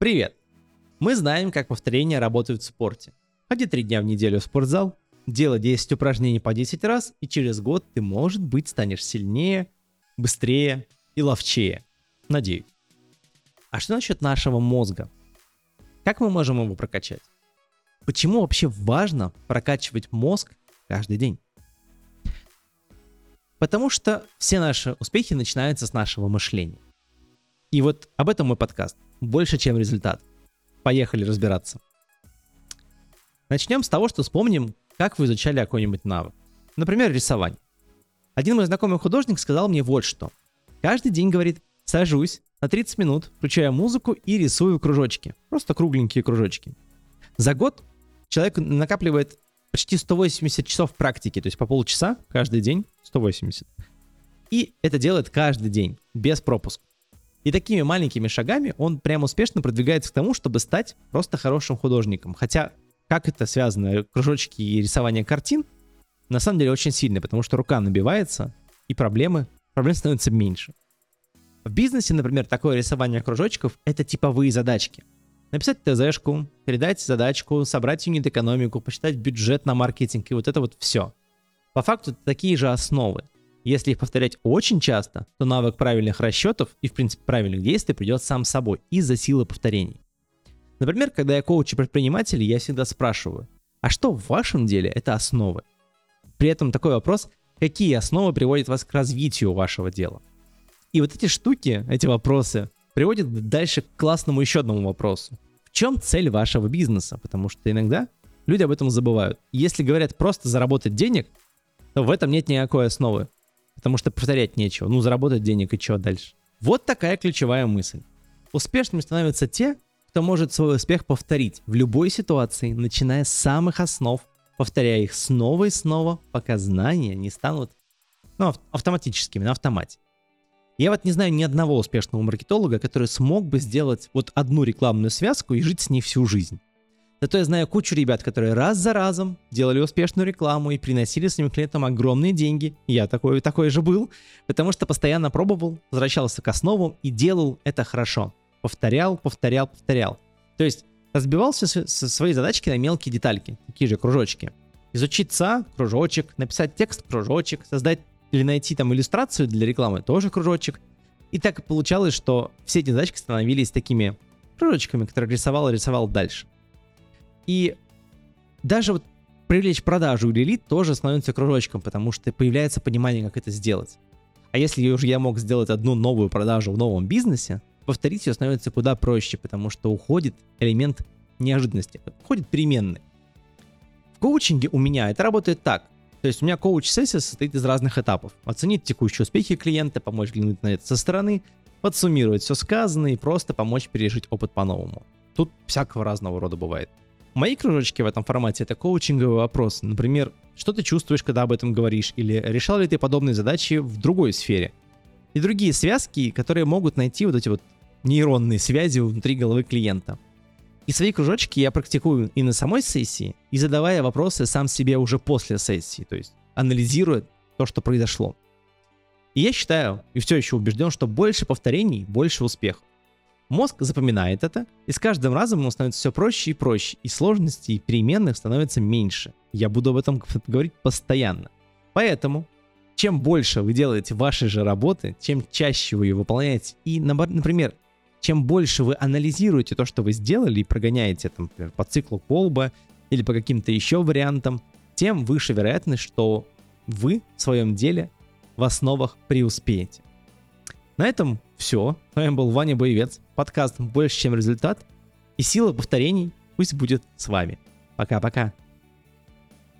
Привет! Мы знаем, как повторения работают в спорте. Ходи три дня в неделю в спортзал, делай 10 упражнений по 10 раз, и через год ты, может быть, станешь сильнее, быстрее и ловчее. Надеюсь. А что насчет нашего мозга? Как мы можем его прокачать? Почему вообще важно прокачивать мозг каждый день? Потому что все наши успехи начинаются с нашего мышления. И вот об этом мой подкаст – больше, чем результат. Поехали разбираться. Начнем с того, что вспомним, как вы изучали какой-нибудь навык. Например, рисование. Один мой знакомый художник сказал мне вот что. Каждый день, говорит, сажусь на 30 минут, включаю музыку и рисую кружочки. Просто кругленькие кружочки. За год человек накапливает почти 180 часов практики, то есть по полчаса каждый день 180. И это делает каждый день, без пропуска. И такими маленькими шагами он прям успешно продвигается к тому, чтобы стать просто хорошим художником. Хотя, как это связано, кружочки и рисование картин, на самом деле очень сильно, потому что рука набивается, и проблемы, проблем становится меньше. В бизнесе, например, такое рисование кружочков — это типовые задачки. Написать ТЗшку, передать задачку, собрать юнит-экономику, посчитать бюджет на маркетинг и вот это вот все. По факту это такие же основы. Если их повторять очень часто, то навык правильных расчетов и, в принципе, правильных действий придет сам собой из-за силы повторений. Например, когда я коучу предпринимателей, я всегда спрашиваю, а что в вашем деле это основы? При этом такой вопрос, какие основы приводят вас к развитию вашего дела? И вот эти штуки, эти вопросы, приводят дальше к классному еще одному вопросу. В чем цель вашего бизнеса? Потому что иногда люди об этом забывают. Если говорят просто заработать денег, то в этом нет никакой основы потому что повторять нечего. Ну, заработать денег и что дальше? Вот такая ключевая мысль. Успешными становятся те, кто может свой успех повторить в любой ситуации, начиная с самых основ, повторяя их снова и снова, пока знания не станут ну, автоматическими, на автомате. Я вот не знаю ни одного успешного маркетолога, который смог бы сделать вот одну рекламную связку и жить с ней всю жизнь. Зато я знаю кучу ребят, которые раз за разом делали успешную рекламу и приносили своим клиентам огромные деньги. Я такой, такой же был, потому что постоянно пробовал, возвращался к основам и делал это хорошо. Повторял, повторял, повторял. То есть разбивал все свои задачки на мелкие детальки, такие же кружочки. Изучить ЦА, кружочек, написать текст, кружочек, создать или найти там иллюстрацию для рекламы, тоже кружочек. И так получалось, что все эти задачки становились такими кружочками, которые рисовал и рисовал дальше. И даже вот привлечь продажу или лид тоже становится кружочком, потому что появляется понимание, как это сделать. А если уже я мог сделать одну новую продажу в новом бизнесе, повторить ее становится куда проще, потому что уходит элемент неожиданности, уходит переменный. В коучинге у меня это работает так. То есть у меня коуч-сессия состоит из разных этапов. Оценить текущие успехи клиента, помочь взглянуть на это со стороны, подсуммировать все сказанное и просто помочь пережить опыт по-новому. Тут всякого разного рода бывает. Мои кружочки в этом формате — это коучинговый вопрос. Например, что ты чувствуешь, когда об этом говоришь, или решал ли ты подобные задачи в другой сфере. И другие связки, которые могут найти вот эти вот нейронные связи внутри головы клиента. И свои кружочки я практикую и на самой сессии, и задавая вопросы сам себе уже после сессии, то есть анализируя то, что произошло. И я считаю, и все еще убежден, что больше повторений, больше успехов. Мозг запоминает это, и с каждым разом ему становится все проще и проще, и сложностей и переменных становится меньше. Я буду об этом говорить постоянно. Поэтому, чем больше вы делаете вашей же работы, чем чаще вы ее выполняете, и, например, чем больше вы анализируете то, что вы сделали, и прогоняете, там, например, по циклу Колба или по каким-то еще вариантам, тем выше вероятность, что вы в своем деле в основах преуспеете. На этом все. С вами был Ваня Боевец. Подкаст «Больше, чем результат». И сила повторений пусть будет с вами. Пока-пока.